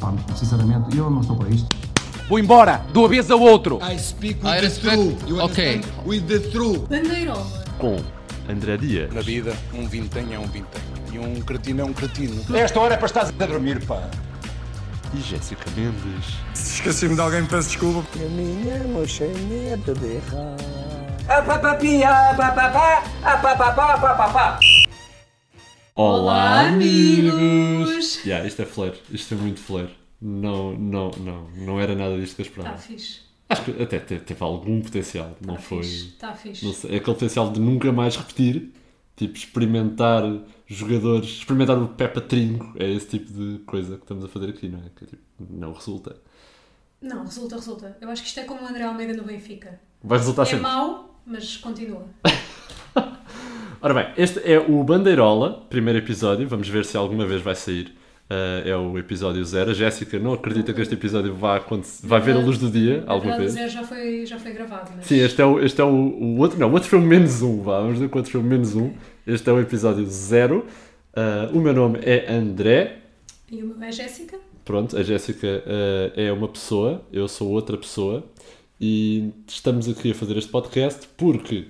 Pá, sinceramente, eu não estou para isto. Vou embora, do avesso ao outro. I speak with I the truth. You okay. understand? With the truth. Bandeirola. com André Dias, Na vida, um vintém é um vintém. E um cretino é um cretino. Esta hora é para estar a dormir, pá. e Jéssica Mendes. Se esqueci-me de alguém, peço desculpa. Olá, amigos! Yeah, isto é flare, isto é muito flare. Não, não, não, não era nada disto que eu esperava. Está Tá fixe. Acho que até te- teve algum potencial, não Está foi. fixe. Está fixe. Não sei, é aquele potencial de nunca mais repetir, tipo experimentar jogadores, experimentar o Peppa Trinco, é esse tipo de coisa que estamos a fazer aqui, não é? Que tipo, não resulta. Não, resulta, resulta. Eu acho que isto é como o André Almeida no Benfica. Vai resultar É sempre. mau, mas continua. Ora bem, este é o Bandeirola, primeiro episódio, vamos ver se alguma vez vai sair. Uh, é o episódio zero. A Jéssica não acredita que este episódio vá, acontecer, vai ver a luz do dia alguma o vez. zero já foi, já foi gravado, mas... Sim, este é o, este é o, o outro. Não, o outro foi o menos um, vá, vamos que o outro foi o menos um. Este é o episódio zero. Uh, o meu nome é André. E o meu é Jéssica? Pronto, a Jéssica uh, é uma pessoa, eu sou outra pessoa. E estamos aqui a fazer este podcast porque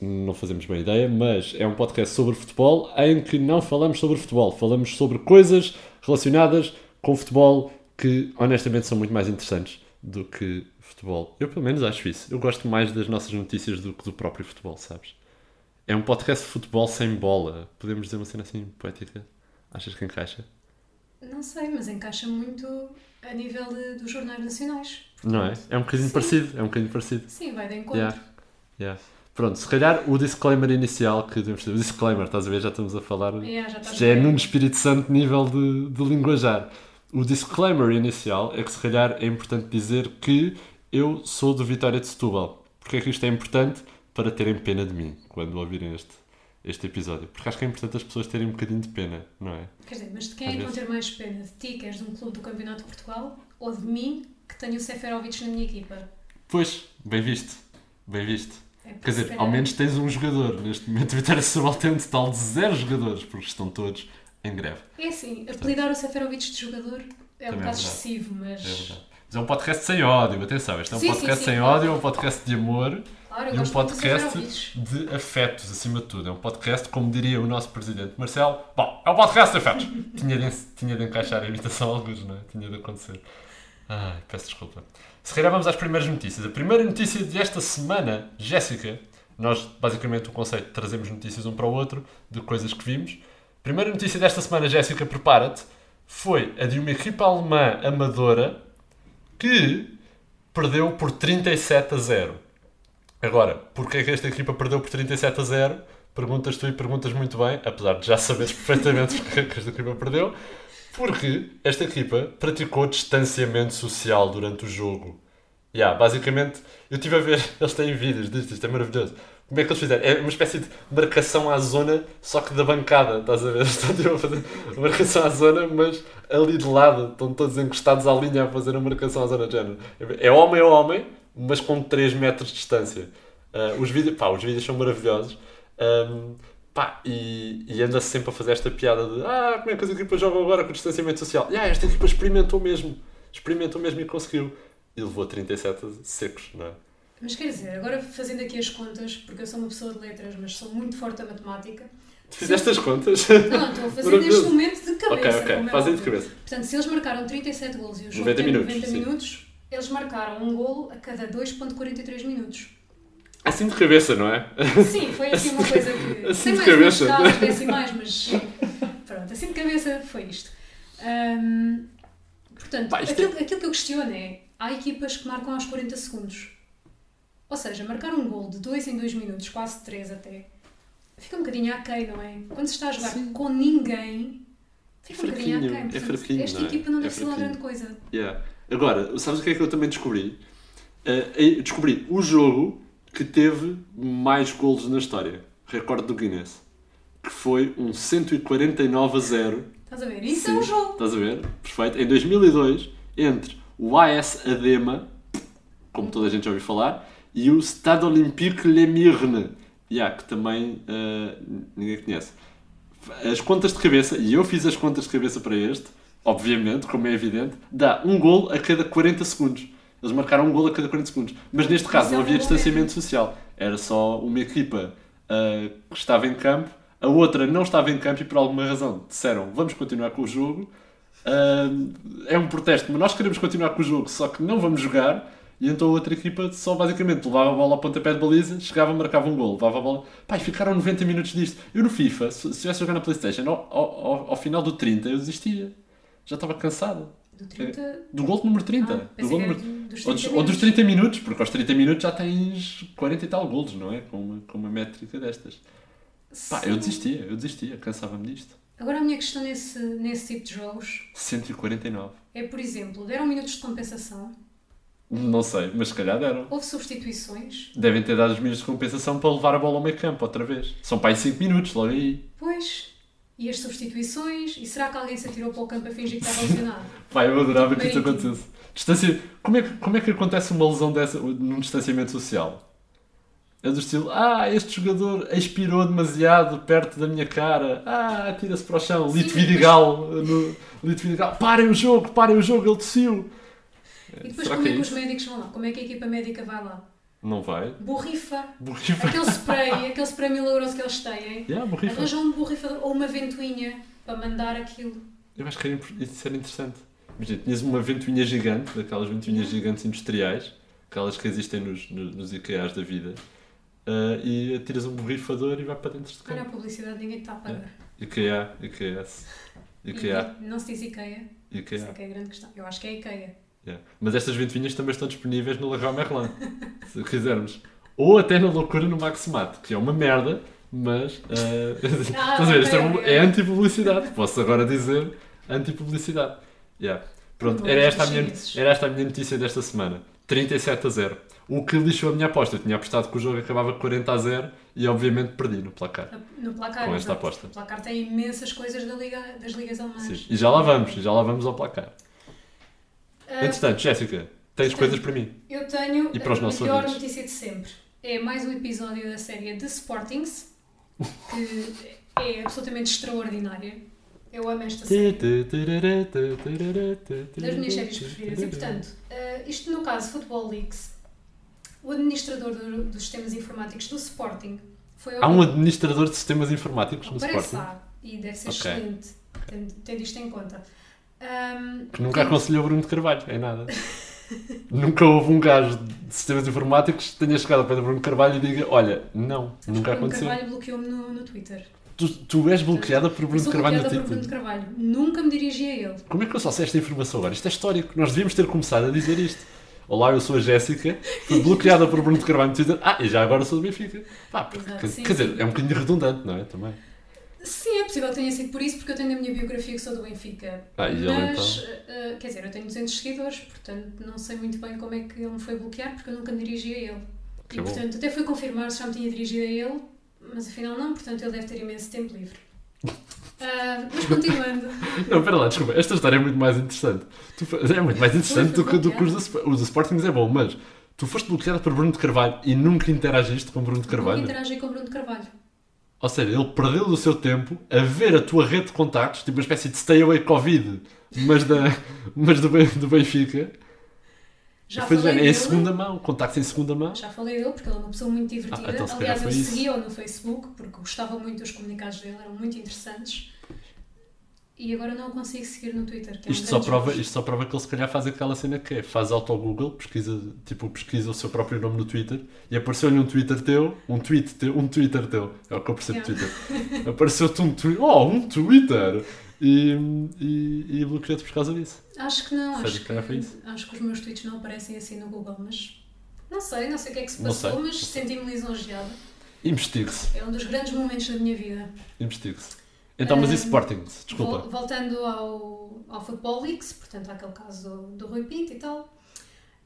não fazemos bem ideia, mas é um podcast sobre futebol em que não falamos sobre futebol, falamos sobre coisas relacionadas com futebol que honestamente são muito mais interessantes do que futebol. Eu pelo menos acho isso. Eu gosto mais das nossas notícias do que do próprio futebol, sabes? É um podcast de futebol sem bola. Podemos dizer uma cena assim poética? Achas que encaixa? Não sei, mas encaixa muito a nível de- dos jornais nacionais. Não é? É um bocadinho Sim. parecido. É um bocadinho parecido. Sim, vai de encontro. Yeah. Yeah. Pronto, se calhar o disclaimer inicial que devemos ter. O disclaimer, estás a ver? Já estamos a falar. Yeah, já já é num Espírito Santo nível de, de linguajar. O disclaimer inicial é que se calhar é importante dizer que eu sou do Vitória de Setúbal. Porque é que isto é importante? Para terem pena de mim quando ouvirem este, este episódio. Porque acho que é importante as pessoas terem um bocadinho de pena, não é? Quer dizer, mas de quem é que vão ter mais pena? De ti, que és de um clube do Campeonato de Portugal, ou de mim, que tenho o Seferovic na minha equipa? Pois, bem visto. Bem visto. É, Quer dizer, ao menos tens um jogador. Neste momento, o Vitória Setúbal tem um total de zero jogadores, porque estão todos em greve. É assim, apelidar o Seferovic de jogador é um é bocado verdade. excessivo, mas... É verdade. Mas é um podcast sem ódio, atenção. Este é um Sim, sim, podcast sim, sem claro. ódio, é um podcast de amor Claro, e um podcast de afetos, acima de tudo. É um podcast, como diria o nosso presidente Marcelo, bom, é um podcast de afetos. tinha, de, tinha de encaixar a imitação a alguns, não é? Tinha de acontecer. Ai, peço desculpa. Se calhar vamos às primeiras notícias. A primeira notícia desta semana, Jéssica, nós basicamente o conceito trazemos notícias um para o outro de coisas que vimos. Primeira notícia desta semana, Jéssica, prepara-te, foi a de uma equipa alemã amadora que perdeu por 37 a 0. Agora, porquê é que esta equipa perdeu por 37 a 0? Perguntas tu e perguntas muito bem, apesar de já saberes perfeitamente porque é que esta equipa perdeu. Porque esta equipa praticou distanciamento social durante o jogo. Yeah, basicamente, eu estive a ver, eles têm vídeos disto, isto é maravilhoso. Como é que eles fizeram? É uma espécie de marcação à zona, só que da bancada, estás a ver? Estão tipo, a fazer marcação à zona, mas ali de lado, estão todos encostados à linha a fazer a marcação à zona de género. É homem a homem, mas com 3 metros de distância. Ah, os, vídeos, pá, os vídeos são maravilhosos. Ahm, pá, e, e anda-se sempre a fazer esta piada de ah, como é que as equipas jogam agora com distanciamento social? E ah, esta equipa experimentou mesmo, experimentou mesmo e conseguiu. E levou 37 secos, não é? Mas quer dizer, agora fazendo aqui as contas, porque eu sou uma pessoa de letras, mas sou muito forte a matemática. Tu fizeste as contas? Não, estou a fazer neste momento de cabeça. ok, ok, é fazem de cabeça. Portanto, se eles marcaram 37 golos e o jogo 90 tem minutos, 90 sim. minutos, eles marcaram um golo a cada 2.43 minutos. Assim de cabeça, não é? Sim, foi assim uma coisa que. Assim de cabeça. escalas decimais, mas. Pronto, assim de cabeça foi isto. Ahm, portanto, Pá, isto é- aquilo, aquilo que eu questiono é: há equipas que marcam aos 40 segundos. Ou seja, marcar um gol de 2 em 2 minutos, quase 3 até, fica um bocadinho aquém, não é? Quando se está a jogar Sim. com ninguém, fica um bocadinho fraquinho, aquém. é Portanto, fraquinho, esta não é? equipa não É deve ser lá fraquinho. grande coisa. Yeah. Agora, sabes o que é que eu também descobri? Eu descobri o jogo que teve mais golos na história. Recorde do Guinness. Que foi um 149 a 0. Estás a ver? Isso Sim. é um jogo. Estás a ver? Perfeito. Em 2002, entre o AS Adema, como toda a gente já ouviu falar, e o Stade Olympique Le Mirne, yeah, que também eh, ninguém conhece. As contas de cabeça, e eu fiz as contas de cabeça para este, obviamente, como é evidente, dá um gol a cada 40 segundos. Eles marcaram um gol a cada 40 segundos. Mas neste caso é não um havia distanciamento social. Era só uma equipa ah, que estava em campo, a outra não estava em campo e por alguma razão disseram vamos continuar com o jogo. Ah, é um protesto, mas nós queremos continuar com o jogo, só que não vamos jogar. E então a outra equipa só basicamente levava a bola ao pontapé de baliza, chegava, marcava um gol, levava a bola. Pai, ficaram 90 minutos disto. Eu no FIFA, se se estivesse a jogar na Playstation, ao, ao, ao- ao final do 30 eu desistia. Já estava cansado. Do 30. Do gol número 30. Ah, do gol número... do- dos ou, dos, 30 ou dos minutos. 30 minutos, porque aos 30 minutos já tens 40 e tal golos, não é? Com uma, com uma métrica destas. Pá, eu Sim. desistia, eu desistia, cansava-me disto. Agora a minha questão nesse, nesse tipo de jogos 149. é, por exemplo, deram minutos de compensação, Não sei, mas se calhar deram. houve substituições, Devem ter dado os minutos de compensação para levar a bola ao meio campo outra vez. São para aí 5 minutos, logo aí. pois, e as substituições, e será que alguém se atirou para o campo a fingir que estava lesionado? Pá, eu adorava que isso acontecesse. Distância... Como, é que, como é que acontece uma lesão dessa num distanciamento social? É do estilo, ah, este jogador expirou demasiado perto da minha cara, ah, atira-se para o chão, Lito Vidigal, no... Lito Vidigal, parem o jogo, parem o jogo, ele tossiu. E depois Será como que é é que os médicos vão lá? Como é que a equipa médica vai lá? Não vai. Borrifa, Borrifa. aquele spray, aquele spray milagroso que eles têm, Yeah, borrifa. arranjam um borrifador ou uma ventoinha para mandar aquilo. Eu acho que era, isso era interessante. Imagina, tinhas uma ventoinha gigante, daquelas ventoinhas gigantes industriais, aquelas que existem nos, nos, nos IKEAs da vida, ah, e atiras um borrifador e vai para dentro de Olha a publicidade, ninguém está a pagar. IKEA, IKEA, IKEA, E Não se diz IKEA, isso IKEA. é que é a grande questão. Eu acho que é IKEA. Yeah. Mas estas ventoinhas também estão disponíveis no Leroy Merlin, se quisermos. Ou até na loucura no Maximat, que é uma merda, mas. ah, estás a ver? Isto é, é anti-publicidade. Posso agora dizer anti-publicidade. Yeah. Pronto, Não era esta, a minha, era esta a minha notícia desta semana. 37 a 0. O que lixou a minha aposta. Eu tinha apostado que o jogo acabava 40 a 0 e obviamente perdi no placar. No placar. Com esta exato. aposta. O placar tem imensas coisas da liga, das ligas alemãs. Sim. E já lá vamos, já lá vamos ao placar. Ah, Entretanto, Jéssica, tens Portanto, coisas para mim. eu tenho E para os a nossos melhor notícia de sempre. É mais um episódio da série The Sportings, que é absolutamente extraordinária. Eu amo esta série. das minhas séries preferidas. E, portanto, eh, isto no caso Football Leagues, o administrador do- dos sistemas informáticos do Sporting foi ao Há um administrador de sistemas informáticos no Parece Sporting há, e deve ser Ok. excelente, tendo, tendo isto em conta. Ahm, que nunca aconselhou Bruno de Carvalho, é nada. nunca houve um gajo de sistemas informáticos que tenha chegado ao pé do Bruno Carvalho e diga: Olha, não, sabes nunca o Bruno aconteceu. Carvalho bloqueou-me no, no Twitter. Tu, tu és bloqueada por Bruno Sou Carvalho no bloqueada por Bruno Twitter. Carvalho. Nunca me dirigi a ele. Como é que eu só sei esta informação agora? Isto é histórico. Nós devíamos ter começado a dizer isto. Olá, eu sou a Jéssica, fui bloqueada por Bruno de Carvalho no Twitter. Ah, e já agora sou do Benfica. Pá, porque, Exato, quer, sim, quer dizer, sim. é um bocadinho redundante, não é? Também. Sim, é possível que tenha sido por isso, porque eu tenho na minha biografia que sou do Benfica. Ah, e ele Mas, então? eh, quer dizer, eu tenho 200 seguidores, portanto não sei muito bem como é que ele me foi bloquear, porque eu nunca me dirigi a ele. Que e bom. portanto até fui confirmar se já me tinha dirigido a ele, mas afinal não, portanto ele deve ter imenso tempo livre. Ah, mas continuando, Não, espera lá, desculpa. Esta história é muito mais interessante. É muito mais interessante do que, do que os, os do Sporting é bom, mas tu foste bloqueada por Bruno de Carvalho e nunca interagiste com Bruno de nunca Carvalho. interagi com Bruno de Carvalho. Ou seja, ele perdeu o seu tempo a ver a tua rede de contactos, tipo uma espécie de stay away Covid, mas, da, mas do, do Benfica. Já Foi falei género, dele, em segunda mão, contactos em segunda mão. Já falei dele, porque ele é uma pessoa muito divertida. Ah, então Aliás, eu segui-o no Facebook, porque gostava muito dos comunicados dele, eram muito interessantes. E agora não o consigo seguir no Twitter. Que é um Isto só, prova, isto só prova que ele se calhar faz aquela cena que é, faz auto-google, pesquisa, tipo, pesquisa o seu próprio nome no Twitter e apareceu-lhe um Twitter teu, um tweet teu, um Twitter teu, é o que eu percebo Yeah. Twitter. Apareceu-te um Twitter, oh, um Twitter! E, e, e bloqueou-te por causa disso. Acho que não, acho calhar foi que, acho que os meus tweets não aparecem assim no Google, mas não sei, não sei o que é que se passou, mas senti-me lisonjeada. Investigue-se, É um dos grandes momentos da minha vida. investigue-se. Então, mas e Sporting? Desculpa. Vol- voltando ao, ao Football Leagues, portanto, àquele caso do, do Rui Pinto e tal,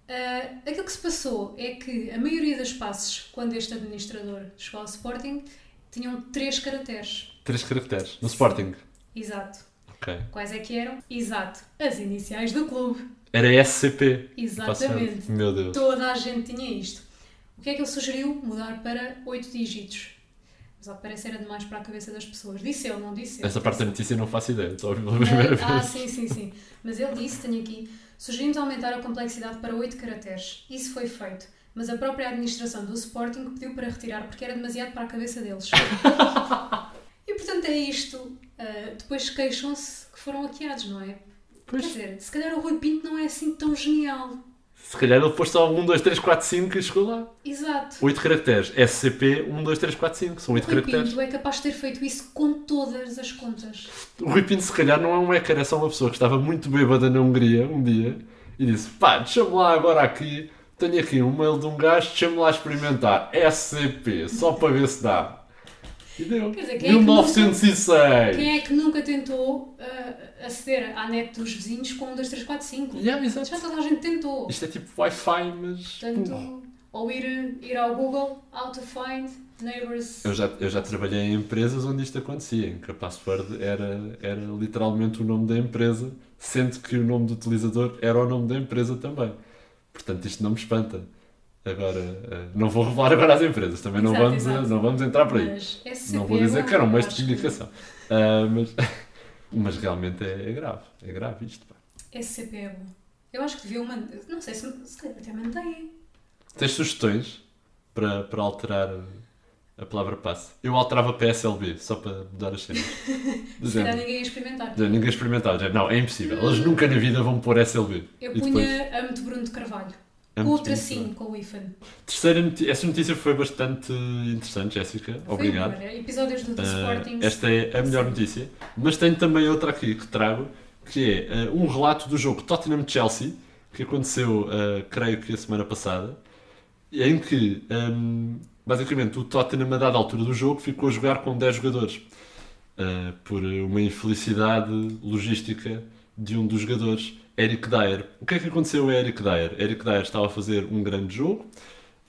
ah, aquilo que se passou é que a maioria das passes, quando este administrador chegou ao Sporting, tinham três caracteres. Três caracteres. No Sporting. Exato. Ok. Quais é que eram? Exato. As iniciais do clube. Era SCP. Exatamente. Meu Deus. Toda a gente tinha isto. O que é que ele sugeriu? Mudar para 8 dígitos. Mas ao que parece era demais para a cabeça das pessoas. Disse ele, não disse eu. Essa parte da notícia não faço ideia, estou a ouvir pela primeira Ah, vez. sim, sim, sim. Mas ele disse, tenho aqui, sugerimos aumentar a complexidade para 8 caracteres. Isso foi feito. Mas a própria administração do Sporting pediu para retirar porque era demasiado para a cabeça deles. e portanto é isto. Ah, depois queixam-se que foram hackeados, não é? Quer dizer, se calhar o Rui Pinto não é assim tão genial. Se calhar ele pôs só 1, 2, 3, 4, 5 e chegou lá. Exato. 8 caracteres. SCP 1, 2, 3, 4, 5. São 8 O Rui caracteres. Pinto é capaz de ter feito isso com todas as contas. O Rui Pinto, se calhar, não é um hacker, é só uma pessoa que estava muito bêbada na Hungria um dia e disse: pá, deixa-me lá agora aqui. Tenho aqui um mail de um gajo, deixa-me lá experimentar SCP, só para ver se dá. E deu. Quer dizer, quem é que 1906. Quem é que nunca tentou ah, aceder à net dos vizinhos com um, 2, 3, 4, 5? Yeah, exato. Já toda a gente tentou. Isto é tipo Wi-Fi, mas. Portanto, ou ir, ir ao Google, how to find neighbors. Eu já, eu já trabalhei em empresas onde isto acontecia, em que a password era, era literalmente o nome da empresa, sendo que o nome do utilizador era o nome da empresa também. Portanto, isto não me espanta. Agora, eh, não vou revelar agora as empresas, também não, Exato, vamos, exato. não vamos entrar por aí. Mas SCP Não vou é dizer que eram meios acho de comunicação. Ah, mas, mas realmente é, é grave. É grave isto. Pá. SCP é bom. Eu acho que devia mandar. Não sei se, se calhar até mandei. Tens sugestões para, para alterar a palavra passe? Eu alterava PSLB, só para mudar as cenas. Se calhar ninguém ia experimentar. Já Ninguém experimentava. já, Não, é impossível. Eles nunca na vida vão pôr SLB. Eu punha depois, amo-te Bruno de Carvalho. Amo-te Com o Bruno de tracinho, com o IFAN. terceira notícia. Essa notícia foi bastante interessante, Jéssica. Foi Obrigado. boa, né? Episódios do The Ah, Sporting. esta é a melhor notícia. Mas tenho também outra aqui que trago, que é ah, um relato do jogo Tottenham-Chelsea, que aconteceu, ah, creio que a semana passada, em que, ahm, basicamente, o Tottenham, a dada altura do jogo, ficou a jogar com 10 jogadores. por uma infelicidade logística de um dos jogadores, Eric Dyer. O que é que aconteceu a Eric Dyer? Eric Dyer estava a fazer um grande jogo,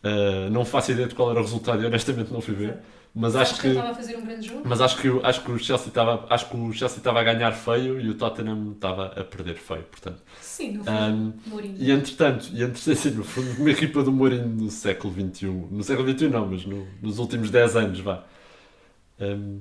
ah, não faço ideia de qual era o resultado e honestamente não fui ver, mas Acho acho que ele que... estava a fazer um grande jogo. Mas acho que, acho que o Chelsea estava acho que o Chelsea estava a ganhar feio e o Tottenham estava a perder feio, portanto. Sim, no fundo, Mourinho. E entretanto, e entretanto sim, no fundo, uma equipa do Mourinho no século XXI, no século XXI não, mas no- nos últimos 10 anos, vá. Ahm,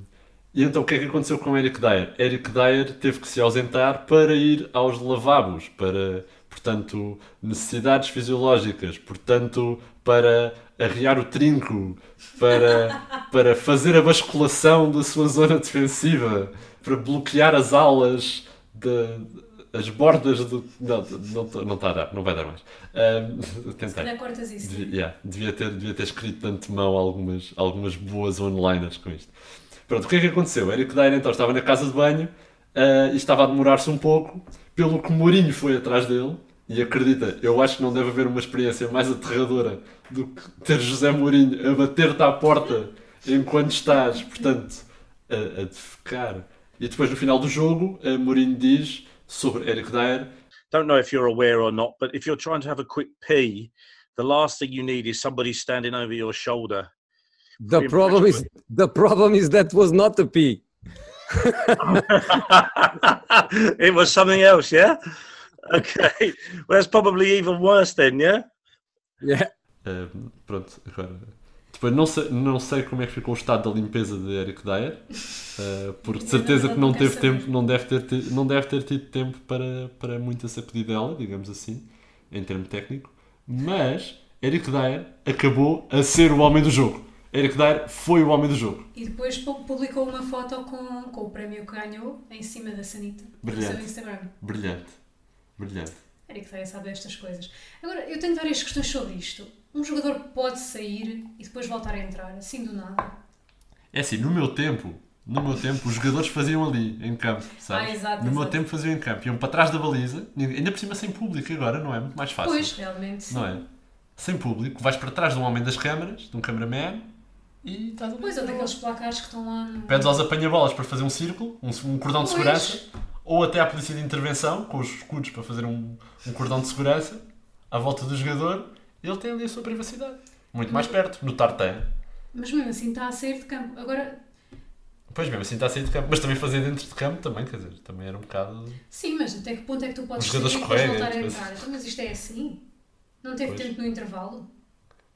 e então o que é que aconteceu com Eric Dyer? Eric Dyer teve que se ausentar para ir aos lavabos, para, portanto, necessidades fisiológicas, portanto, para arriar o trinco, para, para fazer a basculação da sua zona defensiva, para bloquear as alas, de, as bordas do. Não, não, não, está a dar, não vai dar mais. Se tentei. calhar cortas isso. Devia, yeah, devia ter, devia ter escrito de antemão algumas, algumas boas onliners com isto. Pronto, o que é que aconteceu? Eric Dyer então estava na casa de banho ah, e estava a demorar-se um pouco, pelo que Mourinho foi atrás dele. E acredita, eu acho que não deve haver uma experiência mais aterradora do que ter José Mourinho a bater-te à porta enquanto estás, portanto, a, a defecar. E depois no final do jogo, a Mourinho diz sobre Eric Dyer don't know if you're aware or not, but if you're trying to have a quick pee, the last thing you need is somebody standing over your shoulder. The problem is the problem is that was not a pee. it was something else, yeah? Okay. Well, that's probably even worse then, yeah? Yeah. Uh, pronto, agora. Depois não sei, não sei como é que ficou o estado da limpeza de Eric Dyer, uh, porque de certeza que não teve tempo, não deve ter, ti- não deve ter tido tempo para, para muita sacudidela, digamos assim, em termo técnico. Mas Eric Dyer acabou a ser o homem do jogo. Eric Dyer foi o homem do jogo. E depois pu- publicou uma foto com, com o prémio que ganhou em cima da Sanita no Brilhante. seu Instagram. Brilhante. Brilhante. Eric Dyer sabe destas coisas. Agora, eu tenho várias questões sobre isto. Um jogador pode sair e depois voltar a entrar, assim do nada. É assim, no meu tempo, no meu tempo, os jogadores faziam ali, em campo, sabes? Ah, exato, no meu exato. tempo faziam em campo. Iam para trás da baliza, ainda por cima sem público agora, não é? Muito mais fácil. Pois, realmente. sim. Não é? Sem público, vais para trás de um homem das câmaras, de um cameraman, e estás ali. Pois, ou daqueles placares que estão lá no... Pedes aos apanha-bolas para fazer um círculo, um, um cordão de Pois. segurança, ou até à polícia de intervenção, com os escudos para fazer um, um cordão de segurança, à volta do jogador, ele tem ali a sua privacidade. Muito mais perto, no tartan. Mas mesmo assim está a sair de campo. Agora, Pois mesmo, assim está a sair de campo. Mas também fazer dentro de campo também, quer dizer, também era um bocado. sim, mas até que ponto é que tu podes Os sair e depois voltar a depois- entrar? Então, mas isto é assim? Não teve Pois. tempo no intervalo?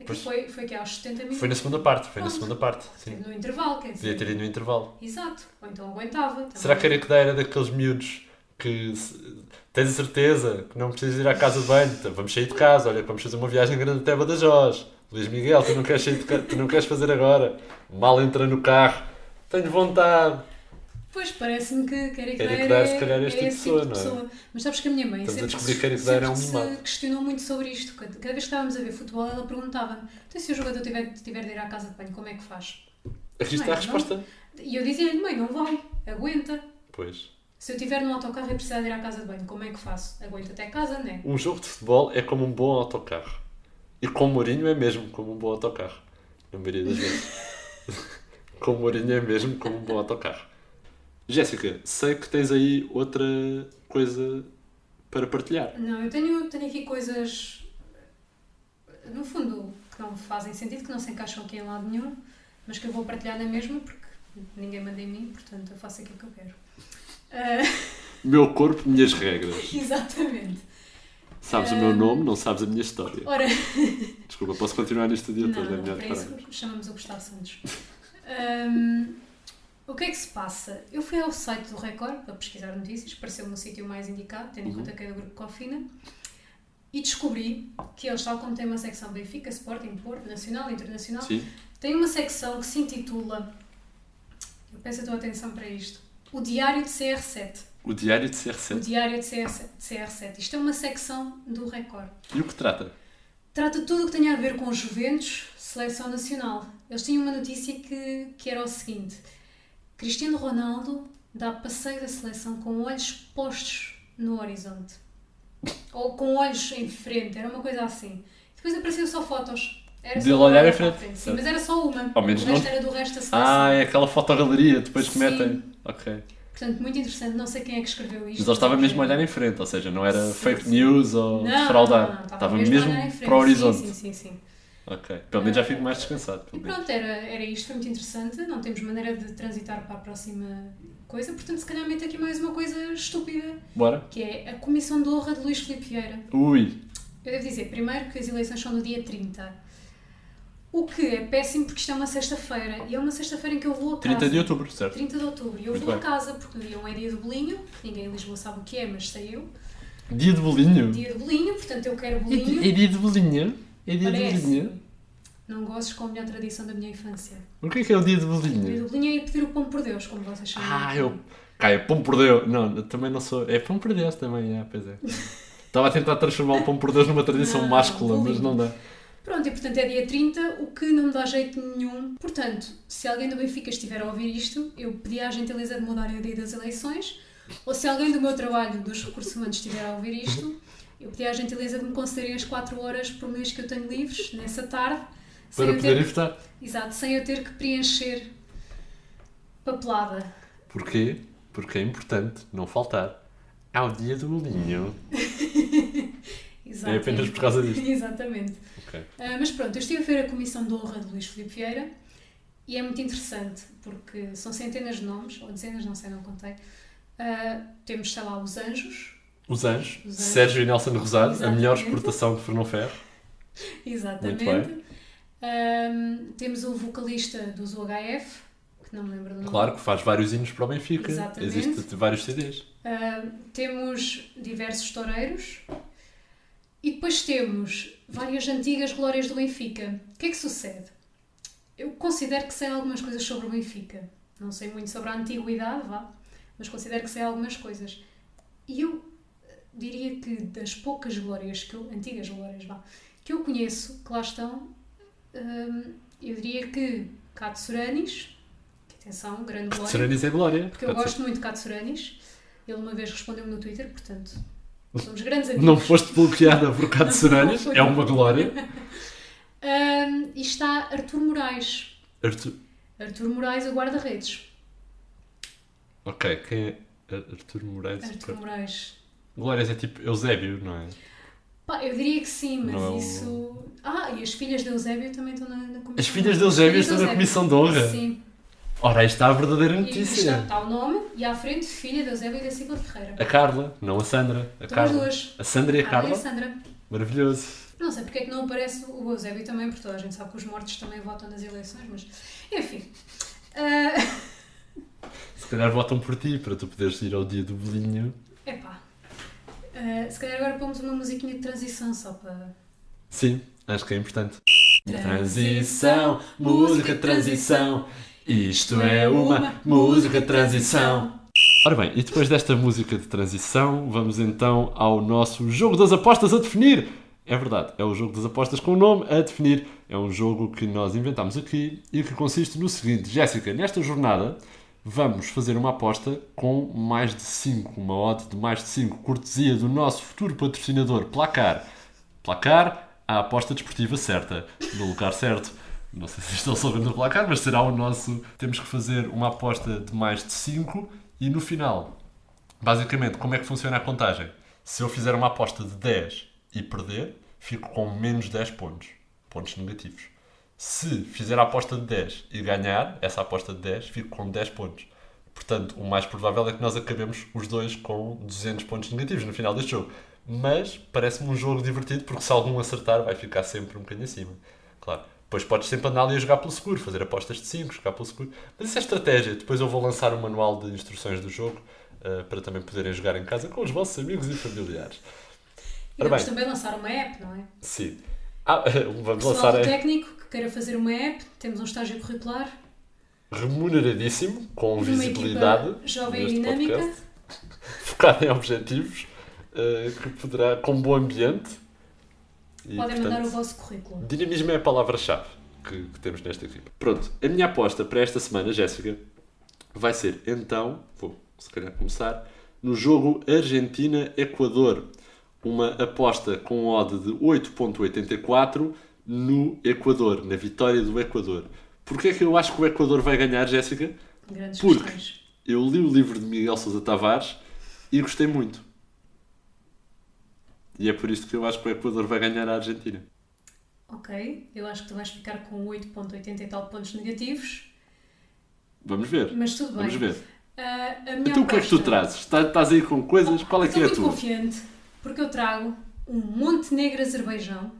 Pois. foi, foi que aos 70 minutos. Foi na segunda parte, foi na Pronto. segunda parte. Sim. No intervalo, quer dizer. Podia ter ido no intervalo. Exato. Ou então aguentava. também. Será que a Dyer era daqueles miúdos que tens a certeza que não precisas ir à casa de banho? Então, Vamos sair de casa, olha, vamos fazer uma viagem grande até Badajoz. Luís Miguel, tu não queres, sair de ca... tu não queres fazer agora. Mal entra no carro. Tenho vontade. Pois, parece-me que, Dyer, é, se calhar, é este é tipo tipo de pessoa, não é? pessoa. Mas sabes que a minha mãe Estamos a sempre, Eric sempre é um se mimado. questionou muito sobre isto. Cada vez que estávamos a ver futebol, ela perguntava então se o jogador tiver, tiver de ir à casa de banho, como é que faz? Aqui está a Não, resposta. E eu dizia-lhe, mãe, não vai, aguenta. Pois. Se eu estiver no autocarro e precisar de ir à casa de banho, como é que faço? Aguento até casa, né? Um jogo de futebol é como um bom autocarro. E com o Mourinho é mesmo como um bom autocarro. Na maioria das vezes. com o Mourinho é mesmo como um bom autocarro. Jéssica, sei que tens aí outra coisa para partilhar. Não, eu tenho, tenho aqui coisas, no fundo, que não fazem sentido, que não se encaixam aqui em lado nenhum, mas que eu vou partilhar na mesma, porque ninguém manda em mim, portanto eu faço aquilo que eu quero. Ah, Meu corpo, minhas regras. exatamente. Sabes o meu nome, não sabes a minha história. Ora, Desculpa, posso continuar neste dia todo, é não, melhor para isso chamamos o Gustavo Santos. Ahm, o que é que se passa? Eu fui ao site do Record para pesquisar notícias, pareceu-me o sítio mais indicado, tendo em Uhum. conta que é do grupo Cofina, e descobri que eles, tal como têm uma secção Benfica, Sporting, Porto, Nacional e Internacional, Sim. têm uma secção que se intitula, eu peço a tua atenção para isto, o Diário de CR7. O diário de O CR7. Diário de CR7. de CR7. Isto é uma secção do Record. E o que trata? Trata tudo o que tem a ver com Juventus, seleção nacional. Eles tinham uma notícia que, que era o seguinte: Cristiano Ronaldo dá passeio da seleção com olhos postos no horizonte. Ou com olhos em frente, era uma coisa assim. Depois apareceu só fotos. Era Dele só olhar uma em frente, Sim, certo. mas era só uma. Ao menos o resto não- era do resto da seleção. Ah, é aquela fotogaleria depois que Sim. metem. Ok. Portanto, muito interessante. Não sei quem é que escreveu isto. Mas ele estava mesmo a olhar em frente, ou seja, não era Sim, fake sim. news ou Não, defraudar. não, não, estava a mesmo, frente. para o horizonte. Sim, sim, sim. sim. Ok. Pelo menos já fico mais descansado. E pronto, era, era isto, foi muito interessante. Não temos maneira de transitar para a próxima coisa, portanto, se calhar meto aqui mais uma coisa estúpida, Bora. que é a Comissão de Honra de Luís Filipe Vieira. Ui. Eu devo dizer, primeiro, que as eleições são no dia 30. O que é péssimo porque isto é uma sexta-feira e é uma sexta-feira em que eu vou a casa. 30 de outubro, certo? 30 de outubro. E eu Muito vou a bem. casa porque o dia 1 é dia do bolinho, que ninguém em Lisboa sabe o que é, mas sei eu. Dia de bolinho. Dia do bolinho, portanto eu quero bolinho. é dia de bolinho? É dia de Parece. bolinho? Não gozes com a melhor tradição da minha infância. O que é que é o dia de O dia do bolinho é ir pedir o pão por Deus, como vocês chamam. Ah, aqui. eu. É pão por Deus. Não, também não sou. É pão por Deus também, é, pois é. Estava a tentar transformar o pão por Deus numa tradição Não, máscula, mas não dá. Pronto, e portanto é dia 30, o que não me dá jeito nenhum. Portanto, se alguém do Benfica estiver a ouvir isto, eu pedi à gentileza de mudar o dia das eleições, ou se alguém do meu trabalho, dos recursos humanos, estiver a ouvir isto, eu pedi à gentileza de me concederem as 4 horas por mês que eu tenho livres, nessa tarde, sem Para eu poderem ter, votar. exato, sem eu ter que preencher papelada. Porquê? Porque é importante não faltar ao dia do bolinho. É apenas por causa disto. Exatamente. Ok. Ah, mas pronto, eu estive a ver a Comissão de Honra de Luís Filipe Vieira e é muito interessante porque são centenas de nomes, ou dezenas, não sei, não contei. Ah, temos, sei lá, os Anjos, Os Anjos, Os Anjos. Sérgio e Nelson Rosado, a melhor Exatamente. exportação de Fernão Ferro. exatamente. Muito bem. Ahm, temos o vocalista dos UHF, que não me lembro do nome. Claro que faz vários hinos para o Benfica. Exatamente. Existem vários CDs. Temos diversos toureiros e depois temos várias antigas glórias do Benfica. O que é que sucede? Eu considero que sei algumas coisas sobre o Benfica. Não sei muito sobre a antiguidade, vá, mas considero que sei algumas coisas. E eu diria que das poucas glórias que eu, antigas glórias, vá, que eu conheço, que lá estão, hum, eu diria que Katsuranis, que atenção, grande glória. Seranis é glória. Porque eu gosto muito de Katsuranis. Ele uma vez respondeu-me no Twitter, portanto, somos grandes amigos. Não foste bloqueada por foi. É uma glória. Ahm, e está Artur Moraes. Artur... Artur Moraes, o guarda-redes. Ok, quem é Ar- Artur Moraes? Artur Moraes. Glórias é tipo Eusébio, não é? Pá, eu diria que sim, mas Não é isso. Ah, e as filhas de Eusébio também estão na, na comissão. As filhas de Eusébio estão na comissão de honra. Sim. Ora, aí está a verdadeira E está, notícia. está o nome e à frente, filha de Eusébio e da Silva Ferreira. A Carla, não a Sandra. A Estão as Carla. duas. A Sandra e a Ah, e Carla. a Sandra. Maravilhoso. Não sei porque é que não aparece o Eusébio também, porque toda a gente sabe que os mortos também votam nas eleições, mas enfim. Ah, Se calhar votam por ti, para tu poderes ir ao dia do bolinho. epá. Ah, se calhar agora pomos uma musiquinha de transição só para. Sim, acho que é importante. Transição, música de transição. Isto é uma música de transição. Ora bem, e depois desta música de transição, vamos então ao nosso jogo das apostas a definir. É verdade, é o jogo das apostas com o nome a definir. É um jogo que nós inventámos aqui e que consiste no seguinte: Jéssica, nesta jornada vamos fazer uma aposta com mais de 5, uma odd de mais de 5, cortesia do nosso futuro patrocinador Placar. Placar, a aposta desportiva certa, no lugar certo. Não sei se isto é o Placar, mas será o nosso. Temos que fazer uma aposta de mais de 5 e no final, basicamente, como é que funciona a contagem? Se eu fizer uma aposta de 10 e perder, fico com menos 10 pontos. Pontos negativos. Se fizer a aposta de 10 e ganhar essa aposta de 10, fico com 10 pontos. Portanto, o mais provável é que nós acabemos os dois com 200 pontos negativos no final deste jogo. Mas parece-me um jogo divertido porque se algum acertar vai ficar sempre um bocadinho acima. Claro. Depois podes sempre andar ali a jogar pelo seguro, fazer apostas de 5, jogar pelo seguro. Mas isso é estratégia. Depois eu vou lançar o manual de instruções do jogo uh, para também poderem jogar em casa com os vossos amigos e familiares. E vamos também lançar uma app, não é? Sim. Ah, vamos Pessoal lançar técnico que queira fazer uma app, temos um estágio curricular, remuneradíssimo, com visibilidade. jovem e dinâmica. podcast, focado em objetivos, uh, que poderá, com bom ambiente. E, Podem portanto, mandar o vosso currículo. Dinamismo é a palavra-chave que, que temos nesta equipa. Pronto, a minha aposta para esta semana, Jéssica, vai ser então, vou se calhar começar, no jogo Argentina-Equador. Uma aposta com odd de 8.84 no Equador, na vitória do Equador. Porquê é que eu acho que o Equador vai ganhar, Jéssica? Grandes Porque questões. eu li o livro de Miguel Sousa Tavares e gostei muito. E é por isso que eu acho que o Equador vai ganhar a Argentina. Ok, eu acho que tu vais ficar com 8.80 e tal pontos negativos, Vamos ver. mas tudo bem. Vamos ver. Minha Então o que é que tu aposta- trazes? Está- Estás aí com coisas? Qual é que Estou é a muito tua? confiante porque eu trago um Montenegro-Azerbaijão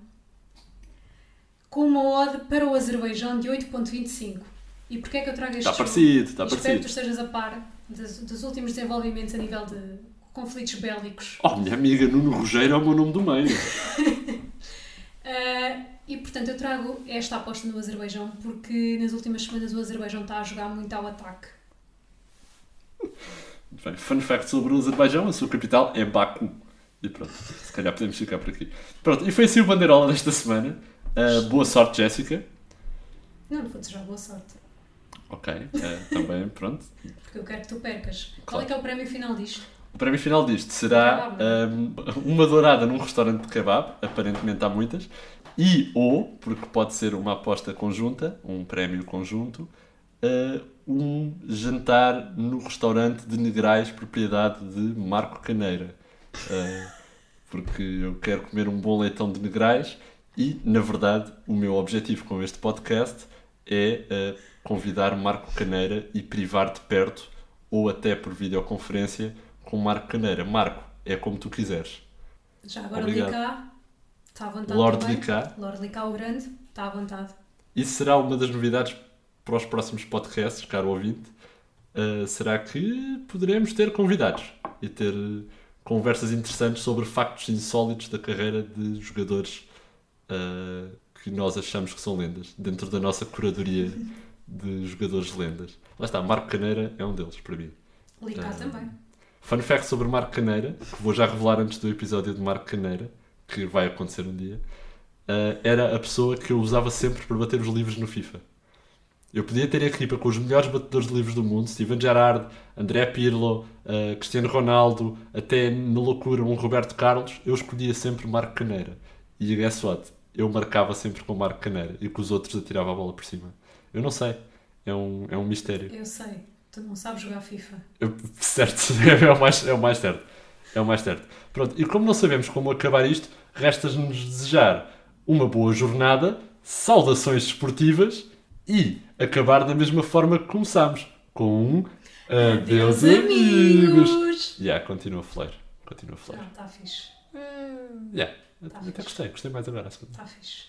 com uma odd para o Azerbaijão de 8.25. E porquê é que eu trago este Está parecido, está E Espero que parecido. tu estejas a par dos, dos últimos desenvolvimentos a nível de conflitos bélicos. Oh, minha amiga Nuno Rogério é o meu nome do meio. Ah, e portanto eu trago esta aposta no Azerbaijão porque nas últimas semanas o Azerbaijão está a jogar muito ao ataque. Bem, fun fact sobre o Azerbaijão, a sua capital é Baku. E pronto, se calhar podemos ficar por aqui. Pronto, e foi assim o bandeirola desta semana. Uh, boa sorte, Jéssica. Não, não vou desejar boa sorte, Ok, uh, também, pronto. porque eu quero que tu percas. Qual Claro. é que é o prémio final disto? O prémio final disto será Kebab, não um, uma dourada num restaurante de kebab, aparentemente há muitas, e ou, porque pode ser uma aposta conjunta, um prémio conjunto, uh, um jantar no restaurante de Negrais, propriedade de Marco Caneira. Uh, porque eu quero comer um bom leitão de Negrais e, na verdade, o meu objetivo com este podcast é uh, convidar Marco Caneira e privar de perto ou até por videoconferência com Marco Caneira. Marco, é como tu quiseres. Já agora Obrigado. Licá, está à vontade Lord. Licá. Lord Licá o Grande, está à vontade. Isso será uma das novidades para os próximos podcasts, caro ouvinte. Uh, será que poderemos ter convidados e ter conversas interessantes sobre factos insólitos da carreira de jogadores uh, que nós achamos que são lendas, dentro da nossa curadoria de jogadores lendas. Lá está, Marco Caneira é um deles, para mim. Licá Ah. também. Fun fact sobre Marco Caneira, que vou já revelar antes do episódio de Marco Caneira, que vai acontecer um dia, uh, era a pessoa que eu usava sempre para bater os livros no FIFA. Eu podia ter a equipa com os melhores batedores de livros do mundo, Steven Gerrard, André Pirlo, uh, Cristiano Ronaldo, até na loucura um Roberto Carlos, eu escolhia sempre Marco Caneira. E guess what? Eu marcava sempre com Marco Caneira e que os outros atiravam a bola por cima. Eu não sei. É um, é um mistério. Eu sei, tu não sabes jogar FIFA. Eu- Certo, é o, mais, é o mais certo. É o mais certo. Pronto, e como não sabemos como acabar isto, resta-nos desejar uma boa jornada, saudações esportivas e acabar da mesma forma que começámos, com um adeus, amigos. amigos! Yeah, continua fleiro. Continua fleiro. Não, está fixe. Yeah. Tá Até fixe. gostei, gostei mais agora. a. Está fixe.